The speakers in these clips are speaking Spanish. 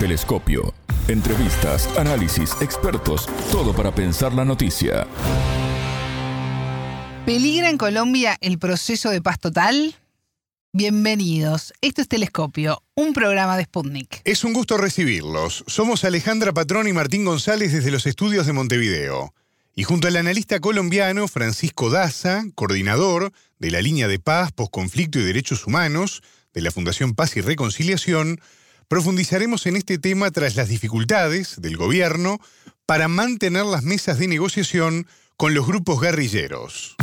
Telescopio. Entrevistas, análisis, expertos, todo para pensar la noticia. ¿Peligra en Colombia el proceso de paz total? Bienvenidos. Esto es Telescopio, un programa de Sputnik. Es un gusto recibirlos. Somos Alejandra Patrón y Martín González desde los estudios de Montevideo. Y junto al analista colombiano Francisco Daza, coordinador de la línea de paz, posconflicto y derechos humanos de la Fundación Paz y Reconciliación, profundizaremos en este tema tras las dificultades del gobierno para mantener las mesas de negociación con los grupos guerrilleros.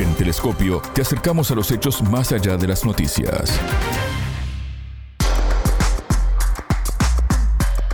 En Telescopio te acercamos a los hechos más allá de las noticias.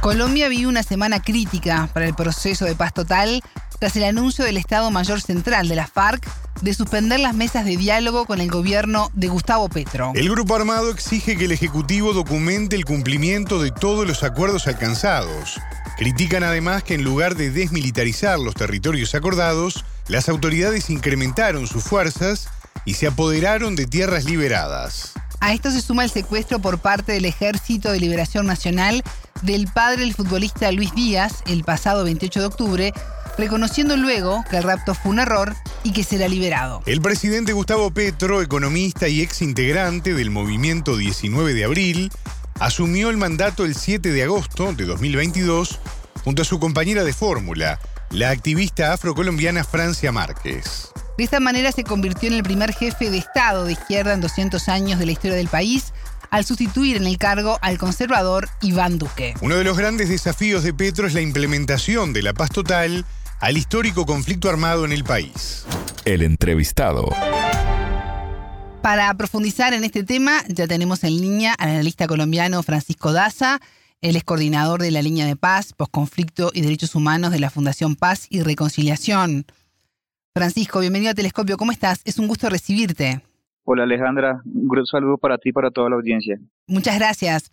Colombia vive una semana crítica para el proceso de paz total tras el anuncio del Estado Mayor Central de la FARC de suspender las mesas de diálogo con el gobierno de Gustavo Petro. El grupo armado exige que el Ejecutivo documente el cumplimiento de todos los acuerdos alcanzados. Critican además que en lugar de desmilitarizar los territorios acordados, las autoridades incrementaron sus fuerzas y se apoderaron de tierras liberadas. A esto se suma el secuestro por parte del Ejército de Liberación Nacional del padre del futbolista Luis Díaz el pasado 28 de octubre, reconociendo luego que el rapto fue un error y que será liberado. El presidente Gustavo Petro, economista y ex integrante del movimiento 19 de abril, asumió el mandato el 7 de agosto de 2022 junto a su compañera de fórmula, la activista afrocolombiana Francia Márquez. De esta manera se convirtió en el primer jefe de Estado de izquierda en 200 años de la historia del país, al sustituir en el cargo al conservador Iván Duque. Uno de los grandes desafíos de Petro es la implementación de la paz total al histórico conflicto armado en el país. El entrevistado. Para profundizar en este tema, ya tenemos en línea al analista colombiano Francisco Daza. Él es coordinador de la línea de paz, posconflicto y derechos humanos de la Fundación Paz y Reconciliación. Francisco, bienvenido a Telescopio. ¿Cómo estás? Es un gusto recibirte. Hola Alejandra, un gran saludo para ti y para toda la audiencia. Muchas gracias.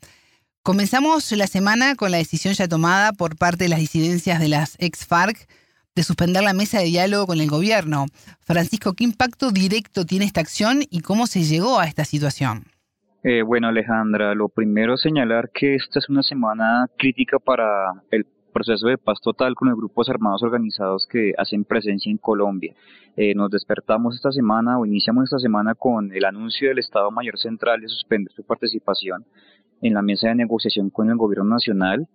Comenzamos la semana con la decisión ya tomada por parte de las disidencias de las ex-FARC de suspender la mesa de diálogo con el gobierno. Francisco, ¿qué impacto directo tiene esta acción y cómo se llegó a esta situación? Eh, bueno, Alejandra, lo primero señalar que esta es una semana crítica para el proceso de paz total con los grupos armados organizados que hacen presencia en Colombia. Eh, nos despertamos esta semana o iniciamos esta semana con el anuncio del Estado Mayor Central de suspender su participación en la mesa de negociación con el Gobierno Nacional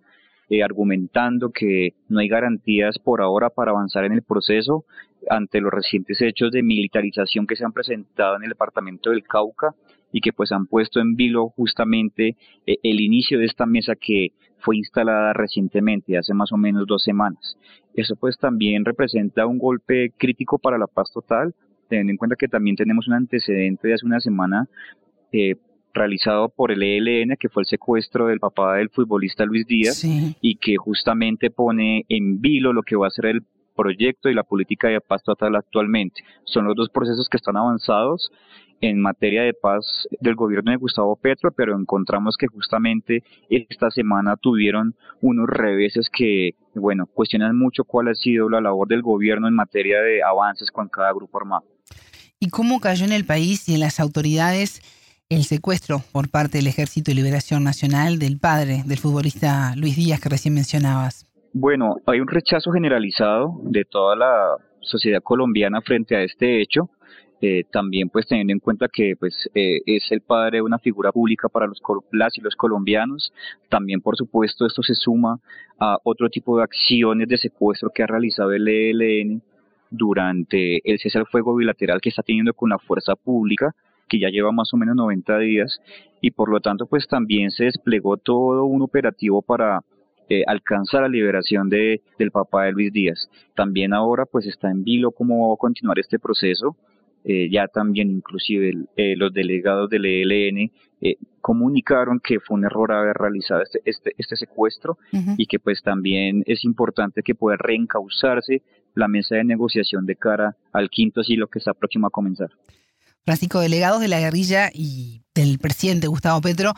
eh, argumentando que no hay garantías por ahora para avanzar en el proceso ante los recientes hechos de militarización que se han presentado en el departamento del Cauca y que pues han puesto en vilo justamente eh, el inicio de esta mesa que fue instalada recientemente, hace más o menos dos semanas. Eso pues también representa un golpe crítico para la paz total, teniendo en cuenta que también tenemos un antecedente de hace una semana eh, realizado por el ELN, que fue el secuestro del papá del futbolista Luis Díaz, y que justamente pone en vilo lo que va a ser el proyecto y la política de paz total actualmente. Son los dos procesos que están avanzados en materia de paz del gobierno de Gustavo Petro, pero encontramos que justamente esta semana tuvieron unos reveses que, bueno, cuestionan mucho cuál ha sido la labor del gobierno en materia de avances con cada grupo armado. ¿Y cómo cayó en el país y en las autoridades el secuestro por parte del Ejército de Liberación Nacional del padre del futbolista Luis Díaz que recién mencionabas? Bueno, hay un rechazo generalizado de toda la sociedad colombiana frente a este hecho. Eh, también pues teniendo en cuenta que pues eh, es el padre de una figura pública para los y los colombianos también por supuesto esto se suma a otro tipo de acciones de secuestro que ha realizado el ELN durante el cese al fuego bilateral que está teniendo con la fuerza pública que ya lleva más o menos 90 días y por lo tanto pues también se desplegó todo un operativo para eh, alcanzar la liberación de, del papá de Luis Díaz. También ahora pues está en vilo cómo va a continuar este proceso. Eh, ya también inclusive eh, los delegados del ELN comunicaron que fue un error haber realizado este, este, este secuestro y que pues también es importante que pueda reencauzarse la mesa de negociación de cara al quinto siglo que está próximo a comenzar. Francisco, delegados de la guerrilla y del presidente Gustavo Petro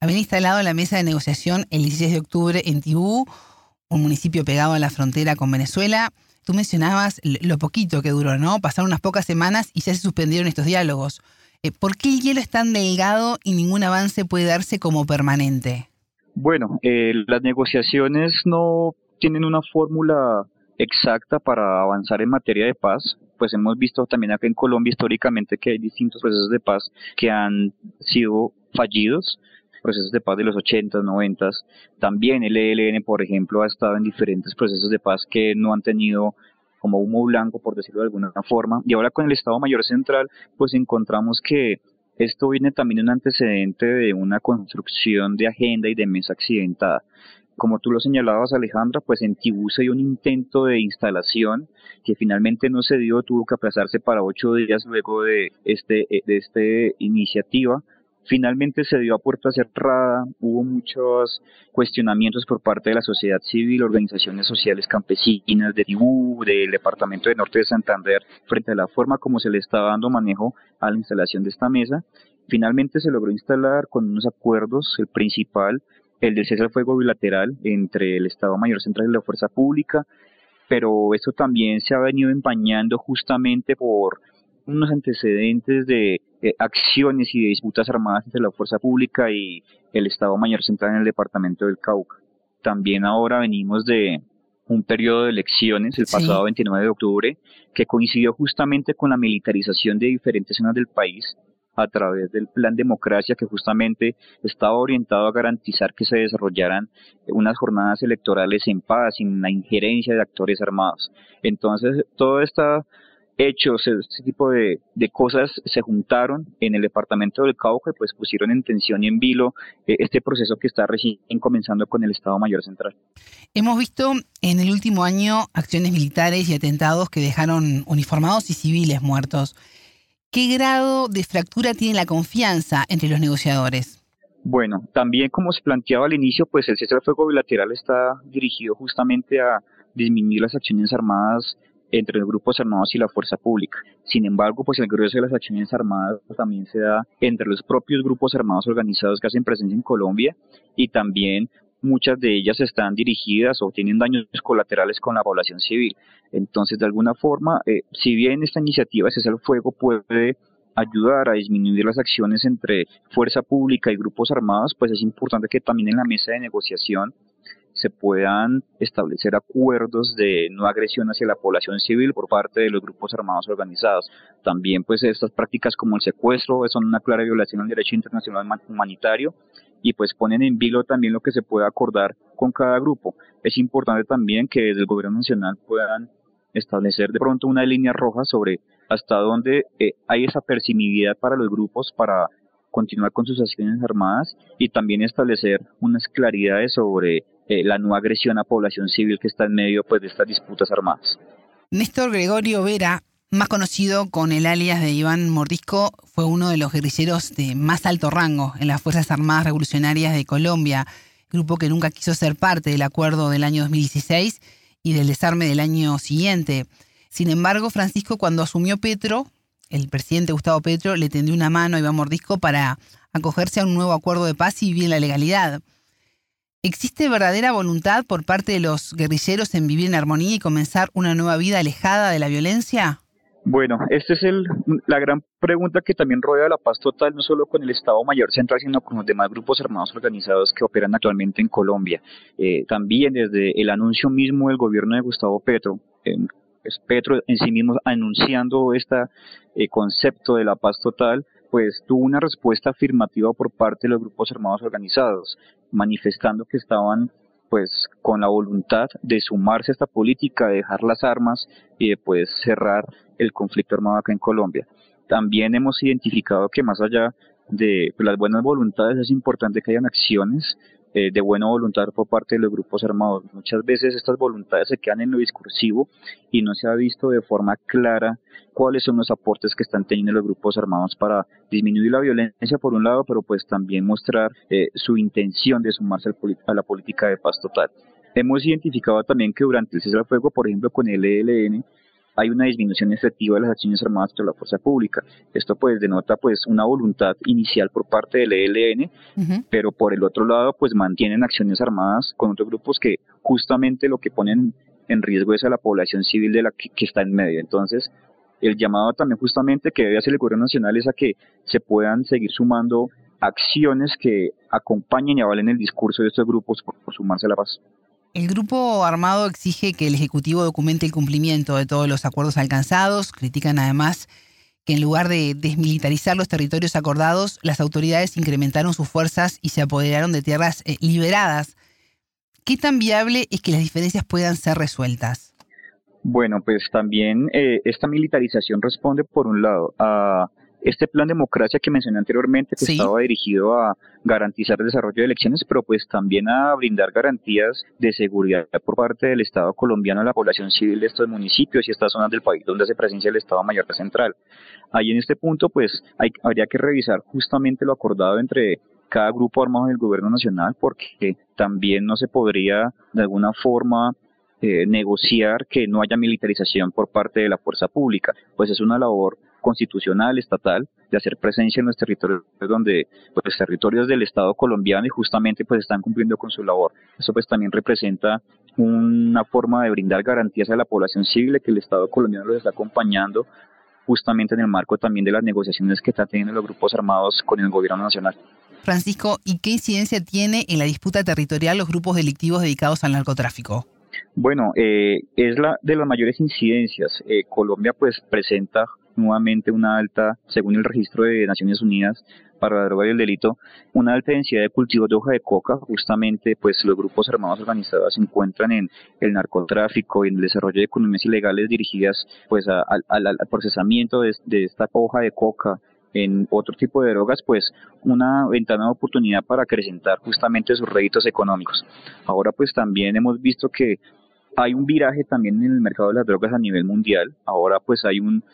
habían instalado la mesa de negociación el 16 de octubre en Tibú, un municipio pegado a la frontera con Venezuela. Tú mencionabas lo poquito que duró, ¿no? Pasaron unas pocas semanas y ya se suspendieron estos diálogos. Eh, ¿Por qué el hielo es tan delgado y ningún avance puede darse como permanente? Bueno, eh, las negociaciones no tienen una fórmula exacta para avanzar en materia de paz, pues hemos visto también acá en Colombia históricamente que hay distintos procesos de paz que han sido fallidos, procesos de paz de los 80, 90, también el ELN, por ejemplo, ha estado en diferentes procesos de paz que no han tenido como humo blanco, por decirlo de alguna forma, y ahora con el Estado Mayor Central, pues encontramos que esto viene también un antecedente de una construcción de agenda y de mesa accidentada. Como tú lo señalabas, Alejandra, pues en Tibú se dio un intento de instalación que finalmente no se dio, tuvo que aplazarse para ocho días luego de este de esta iniciativa. Finalmente se dio a puerta cerrada, hubo muchos cuestionamientos por parte de la sociedad civil, organizaciones sociales campesinas de Tibú, del Departamento de Norte de Santander, frente a la forma como se le estaba dando manejo a la instalación de esta mesa. Finalmente se logró instalar con unos acuerdos, el principal el del cese al fuego bilateral entre el Estado Mayor Central y la Fuerza Pública, pero esto también se ha venido empañando justamente por unos antecedentes de acciones y de disputas armadas entre la Fuerza Pública y el Estado Mayor Central en el departamento del Cauca. También ahora venimos de un periodo de elecciones el pasado 29 de octubre que coincidió justamente con la militarización de diferentes zonas del país a través del plan democracia que justamente estaba orientado a garantizar que se desarrollaran unas jornadas electorales en paz, sin la injerencia de actores armados. Entonces, todo está hechos, este tipo de, cosas se juntaron en el departamento del Cauca y pues pusieron en tensión y en vilo eh, este proceso que está recién comenzando con el Estado Mayor Central. Hemos visto en el último año acciones militares y atentados que dejaron uniformados y civiles muertos. ¿Qué grado de fractura tiene la confianza entre los negociadores? Bueno, también como se planteaba al inicio, pues el cese al fuego bilateral está dirigido justamente a disminuir las acciones armadas entre los grupos armados y la fuerza pública. Sin embargo, pues el grueso de las acciones armadas también se da entre los propios grupos armados organizados que hacen presencia en Colombia y también muchas de ellas están dirigidas o tienen daños colaterales con la población civil. Entonces, de alguna forma, eh, si bien esta iniciativa de cesar el fuego puede ayudar a disminuir las acciones entre fuerza pública y grupos armados, pues es importante que también en la mesa de negociación se puedan establecer acuerdos de no agresión hacia la población civil por parte de los grupos armados organizados. También pues estas prácticas como el secuestro son una clara violación al derecho internacional humanitario y pues ponen en vilo también lo que se puede acordar con cada grupo. Es importante también que desde el gobierno nacional puedan establecer de pronto una línea roja sobre hasta dónde eh, hay esa percimibilidad para los grupos para continuar con sus acciones armadas y también establecer unas claridades sobre eh, la no agresión a población civil que está en medio pues, de estas disputas armadas. Néstor Gregorio Vera, más conocido con el alias de Iván Mordisco, fue uno de los guerrilleros de más alto rango en las Fuerzas Armadas Revolucionarias de Colombia, grupo que nunca quiso ser parte del acuerdo del año 2016 y del desarme del año siguiente. Sin embargo, Francisco, cuando asumió Petro, el presidente Gustavo Petro le tendió una mano a Iván Mordisco para acogerse a un nuevo acuerdo de paz y vivir la legalidad. ¿Existe verdadera voluntad por parte de los guerrilleros en vivir en armonía y comenzar una nueva vida alejada de la violencia? Bueno, esta es el, la gran pregunta que también rodea la paz total, no solo con el Estado Mayor Central, sino con los demás grupos armados organizados que operan actualmente en Colombia. Eh, también desde el anuncio mismo del gobierno de Gustavo Petro, pues Petro en sí mismo anunciando este concepto de la paz total, pues tuvo una respuesta afirmativa por parte de los grupos armados organizados, manifestando que estaban pues con la voluntad de sumarse a esta política, de dejar las armas y de pues cerrar el conflicto armado acá en Colombia. También hemos identificado que más allá de pues, las buenas voluntades es importante que hayan acciones eh, de buena voluntad por parte de los grupos armados. Muchas veces estas voluntades se quedan en lo discursivo y no se ha visto de forma clara cuáles son los aportes que están teniendo los grupos armados para disminuir la violencia por un lado, pero pues también mostrar eh, su intención de sumarse a la política de paz total. Hemos identificado también que durante el cese al fuego, por ejemplo, con el ELN, hay una disminución efectiva de las acciones armadas de la fuerza pública. Esto pues denota pues una voluntad inicial por parte del ELN, pero por el otro lado pues mantienen acciones armadas con otros grupos que justamente lo que ponen en riesgo es a la población civil de la que, está en medio. Entonces, el llamado también justamente que debe hacer el gobierno nacional es a que se puedan seguir sumando acciones que acompañen y avalen el discurso de estos grupos por, sumarse a la paz. El grupo armado exige que el Ejecutivo documente el cumplimiento de todos los acuerdos alcanzados. Critican además que en lugar de desmilitarizar los territorios acordados, las autoridades incrementaron sus fuerzas y se apoderaron de tierras eh, liberadas. ¿Qué tan viable es que las diferencias puedan ser resueltas? Bueno, pues también eh, esta militarización responde, por un lado, a este plan democracia que mencioné anteriormente, que estaba dirigido a garantizar el desarrollo de elecciones, pero pues también a brindar garantías de seguridad por parte del Estado colombiano a la población civil de estos municipios y estas zonas del país donde hace presencia el Estado Mayor Central. Ahí en este punto, pues hay, habría que revisar justamente lo acordado entre cada grupo armado del gobierno nacional, porque también no se podría de alguna forma eh, negociar que no haya militarización por parte de la fuerza pública, pues es una labor constitucional, estatal, de hacer presencia en los territorios donde, pues, territorios del Estado colombiano y justamente pues están cumpliendo con su labor. Eso pues también representa una forma de brindar garantías a la población civil que el Estado colombiano los está acompañando justamente en el marco también de las negociaciones que están teniendo los grupos armados con el gobierno nacional. Francisco, ¿y qué incidencia tiene en la disputa territorial los grupos delictivos dedicados al narcotráfico? Bueno, eh, es la de las mayores incidencias. Eh, Colombia pues presenta nuevamente una alta, según el registro de Naciones Unidas para la droga y el delito, una alta densidad de cultivos de hoja de coca. Justamente, pues los grupos armados organizados se encuentran en el narcotráfico y en el desarrollo de economías ilegales dirigidas pues al procesamiento de, de esta hoja de coca en otro tipo de drogas, pues una ventana de oportunidad para acrecentar justamente sus réditos económicos. Ahora pues también hemos visto que hay un viraje también en el mercado de las drogas a nivel mundial. Ahora pues hay un,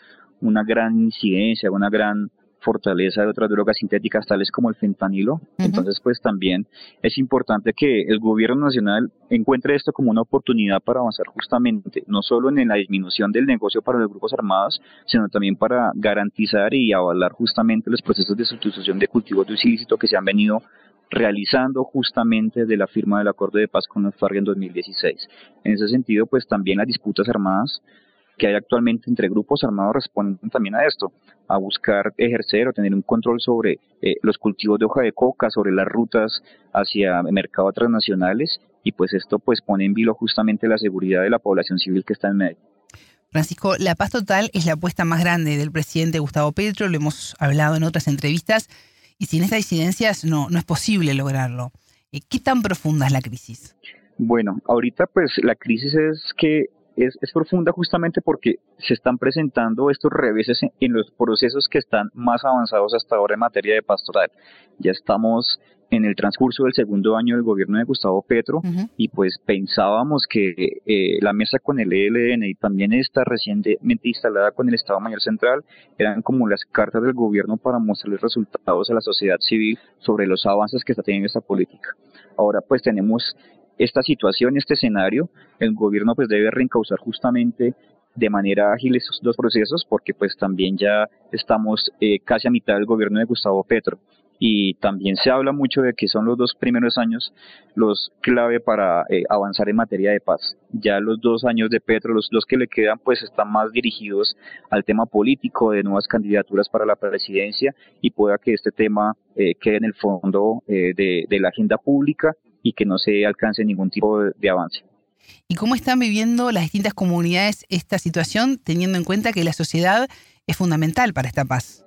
una gran incidencia, una gran fortaleza de otras drogas sintéticas tales como el fentanilo. Entonces, pues también es importante que el gobierno nacional encuentre esto como una oportunidad para avanzar justamente, no solo en la disminución del negocio para los grupos armados, sino también para garantizar y avalar justamente los procesos de sustitución de cultivos de ilícito que se han venido realizando justamente de la firma del acuerdo de paz con los FARC en 2016. En ese sentido, pues también las disputas armadas que hay actualmente entre grupos armados responden también a esto, a buscar ejercer o tener un control sobre eh, los cultivos de hoja de coca, sobre las rutas hacia mercados transnacionales y pues esto pues pone en vilo justamente la seguridad de la población civil que está en medio. Francisco, la paz total es la apuesta más grande del presidente Gustavo Petro, lo hemos hablado en otras entrevistas, y sin estas incidencias no, no es posible lograrlo. Eh, ¿Qué tan profunda es la crisis? Bueno, ahorita pues la crisis es que es, profunda justamente porque se están presentando estos reveses en, los procesos que están más avanzados hasta ahora en materia de pastoral. Ya estamos en el transcurso del segundo año del gobierno de Gustavo Petro y pues pensábamos que eh, la mesa con el ELN y también esta recientemente instalada con el Estado Mayor Central eran como las cartas del gobierno para mostrarles resultados a la sociedad civil sobre los avances que está teniendo esta política. Ahora pues tenemos esta situación, este escenario, el gobierno pues debe reencauzar justamente de manera ágil esos dos procesos porque pues también ya estamos eh, casi a mitad del gobierno de Gustavo Petro y también se habla mucho de que son los dos primeros años los clave para eh, avanzar en materia de paz. Ya los dos años de Petro, los dos que le quedan, pues están más dirigidos al tema político de nuevas candidaturas para la presidencia y pueda que este tema eh, quede en el fondo de, de la agenda pública y que no se alcance ningún tipo de, avance. ¿Y cómo están viviendo las distintas comunidades esta situación, teniendo en cuenta que la sociedad es fundamental para esta paz?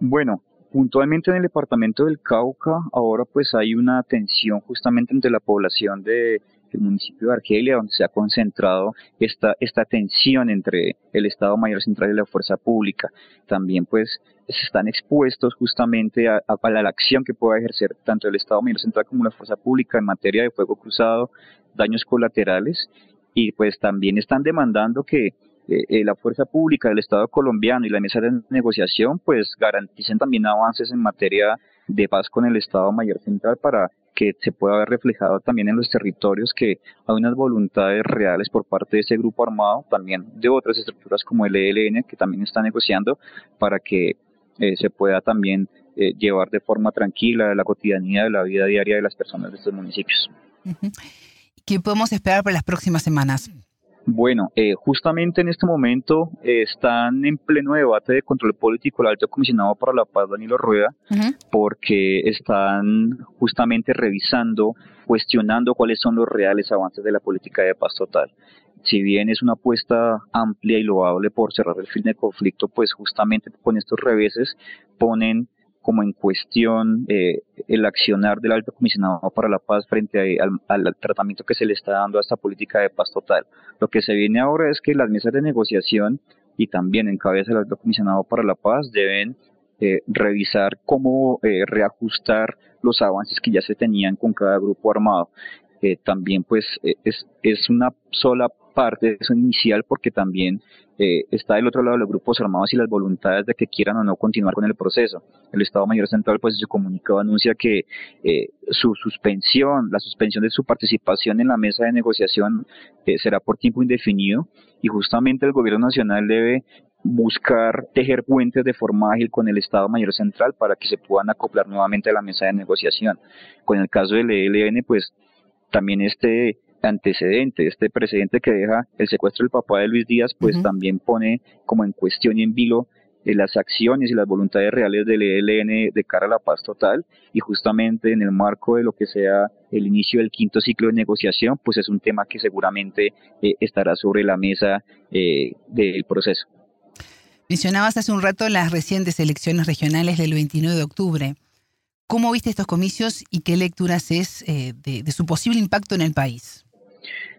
Bueno, puntualmente en el departamento del Cauca, ahora pues hay una tensión justamente entre la población de el municipio de Argelia, donde se ha concentrado esta, esta tensión entre el Estado Mayor Central y la fuerza pública. También pues están expuestos justamente a, la acción que pueda ejercer tanto el Estado Mayor Central como la fuerza pública en materia de fuego cruzado, daños colaterales y pues también están demandando que eh, eh, la fuerza pública del Estado colombiano y la mesa de negociación pues garanticen también avances en materia de paz con el Estado Mayor Central para que se pueda ver reflejado también en los territorios que hay unas voluntades reales por parte de ese grupo armado, también de otras estructuras como el ELN que también está negociando para que eh, se pueda también eh, llevar de forma tranquila la cotidianidad de la vida diaria de las personas de estos municipios. ¿Qué podemos esperar para las próximas semanas? Bueno, eh, justamente en este momento eh, están en pleno debate de control político el alto comisionado para la paz, Danilo Rueda, porque están justamente revisando, cuestionando cuáles son los reales avances de la política de paz total. Si bien es una apuesta amplia y loable por cerrar el fin de conflicto, pues justamente con estos reveses ponen como en cuestión eh, el accionar del alto comisionado para la paz frente al, tratamiento que se le está dando a esta política de paz total. Lo que se viene ahora es que las mesas de negociación y también en cabeza del alto comisionado para la paz deben eh, revisar cómo eh, reajustar los avances que ya se tenían con cada grupo armado. también pues es, es una sola parte, es un inicial porque también eh, está del otro lado los grupos armados y las voluntades de que quieran o no continuar con el proceso. El Estado Mayor Central, pues, en su comunicado anuncia que eh, su suspensión, la suspensión de su participación en la mesa de negociación eh, será por tiempo indefinido y justamente el Gobierno Nacional debe buscar tejer puentes de forma ágil con el Estado Mayor Central para que se puedan acoplar nuevamente a la mesa de negociación. Con el caso del ELN, pues también este antecedente, este precedente que deja el secuestro del papá de Luis Díaz, pues también pone como en cuestión y en vilo eh, las acciones y las voluntades reales del ELN de cara a la paz total y justamente en el marco de lo que sea el inicio del quinto ciclo de negociación, pues es un tema que seguramente eh, estará sobre la mesa eh, del proceso. Mencionabas hace un rato las recientes elecciones regionales del 29 de octubre. ¿Cómo viste estos comicios y qué lecturas es de su posible impacto en el país?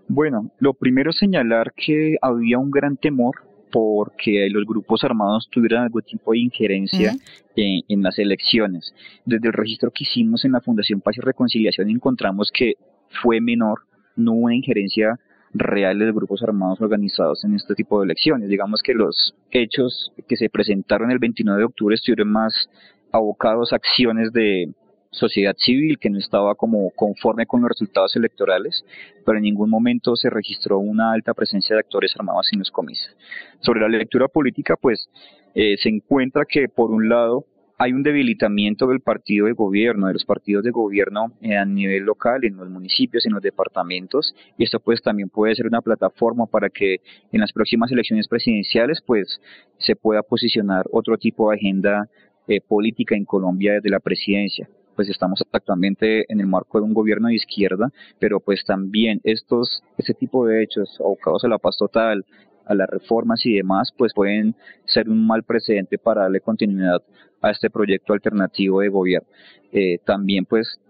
Bueno, lo primero es señalar que había un gran temor porque los grupos armados tuvieran algún tipo de injerencia en, las elecciones. Desde el registro que hicimos en la Fundación Paz y Reconciliación encontramos que fue menor, no hubo una injerencia real de los grupos armados organizados en este tipo de elecciones. Digamos que los hechos que se presentaron el 29 de octubre estuvieron más abocados a acciones de sociedad civil que no estaba como conforme con los resultados electorales, pero en ningún momento se registró una alta presencia de actores armados en los comicios. Sobre la lectura política, pues eh, se encuentra que por un lado hay un debilitamiento del partido de gobierno, de los partidos de gobierno eh, a nivel local, en los municipios, en los departamentos, y esto pues también puede ser una plataforma para que en las próximas elecciones presidenciales pues se pueda posicionar otro tipo de agenda eh, política en Colombia desde la presidencia pues estamos actualmente en el marco de un gobierno de izquierda, pero pues también estos, ese tipo de hechos abocados a la paz total, a las reformas y demás, pues pueden ser un mal precedente para darle continuidad a este proyecto alternativo de gobierno. Eh, también pues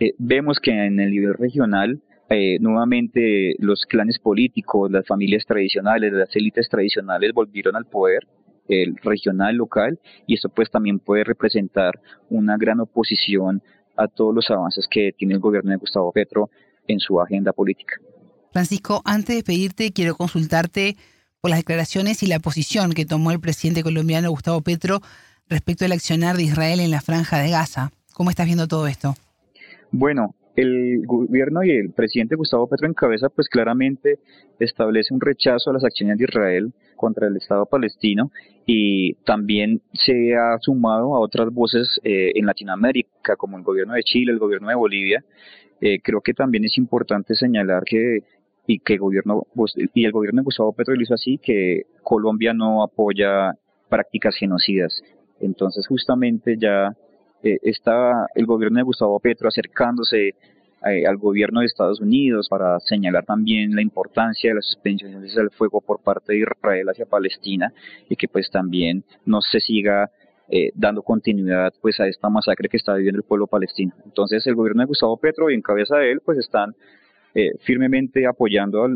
eh, vemos que en el nivel regional eh, nuevamente los clanes políticos, las familias tradicionales, las élites tradicionales volvieron al poder regional, local, y esto pues también puede representar una gran oposición a todos los avances que tiene el gobierno de Gustavo Petro en su agenda política. Francisco, antes de pedirte, quiero consultarte por las declaraciones y la posición que tomó el presidente colombiano Gustavo Petro respecto al accionar de Israel en la franja de Gaza. ¿Cómo estás viendo todo esto? Bueno, el gobierno y el presidente Gustavo Petro en cabeza pues claramente establece un rechazo a las acciones de Israel contra el Estado palestino y también se ha sumado a otras voces eh, en Latinoamérica como el gobierno de Chile, el gobierno de Bolivia. Eh, creo que también es importante señalar que y que el gobierno y el gobierno de Gustavo Petro lo hizo así que Colombia no apoya prácticas genocidas. Entonces justamente ya eh, está el gobierno de Gustavo Petro acercándose eh, al gobierno de Estados Unidos para señalar también la importancia de las suspensiones del fuego por parte de Israel hacia Palestina y que pues también no se siga eh, dando continuidad pues a esta masacre que está viviendo el pueblo palestino. Entonces el gobierno de Gustavo Petro y en cabeza de él pues están firmemente apoyando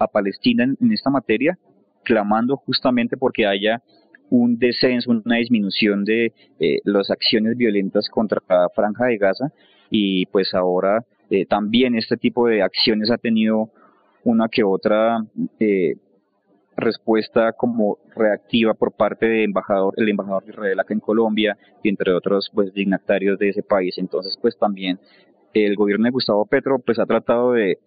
a, Palestina en, esta materia, clamando justamente porque haya un descenso, una disminución de eh, las acciones violentas contra la franja de Gaza y pues ahora eh, también este tipo de acciones ha tenido una que otra eh, respuesta como reactiva por parte del embajador, el embajador de Israel acá en Colombia y entre otros pues dignatarios de ese país. Entonces pues también el gobierno de Gustavo Petro pues ha tratado de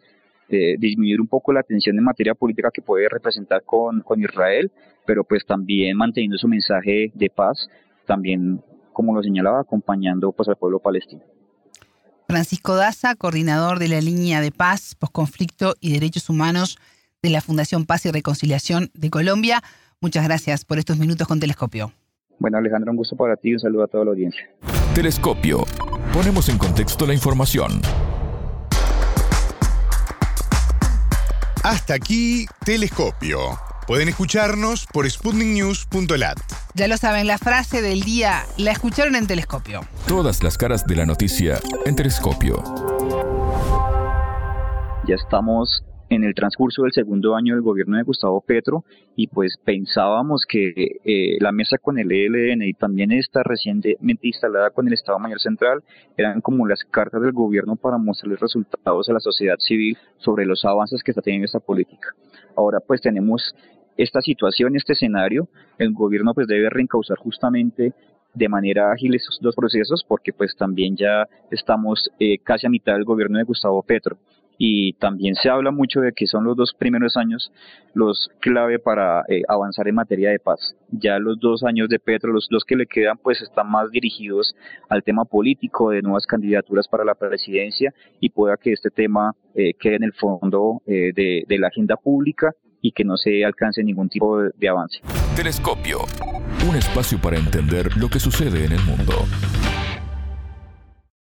disminuir un poco la tensión en materia política que puede representar con, con Israel, pero pues también manteniendo su mensaje de paz, también, como lo señalaba, acompañando pues al pueblo palestino. Francisco Daza, coordinador de la línea de paz, posconflicto y derechos humanos de la Fundación Paz y Reconciliación de Colombia. Muchas gracias por estos minutos con Telescopio. Bueno, Alejandra, un gusto para ti y un saludo a toda la audiencia. Telescopio. Ponemos en contexto la información. Hasta aquí, Telescopio. Pueden escucharnos por sputniknews.lat. Ya lo saben, la frase del día la escucharon en Telescopio. Todas las caras de la noticia en Telescopio. Ya estamos en el transcurso del segundo año del gobierno de Gustavo Petro y pues pensábamos que eh, la mesa con el ELN y también esta recientemente instalada con el Estado Mayor Central eran como las cartas del gobierno para mostrarles resultados a la sociedad civil sobre los avances que está teniendo esta política. Ahora pues tenemos esta situación, este escenario, el gobierno pues debe reencauzar justamente de manera ágil esos dos procesos porque pues también ya estamos eh, casi a mitad del gobierno de Gustavo Petro y también se habla mucho de que son los dos primeros años los clave para eh, avanzar en materia de paz. Ya los dos años de Petro, los dos que le quedan, pues están más dirigidos al tema político de nuevas candidaturas para la presidencia y pueda que este tema eh, quede en el fondo eh, de, de la agenda pública y que no se alcance ningún tipo de, avance. Telescopio. Un espacio para entender lo que sucede en el mundo.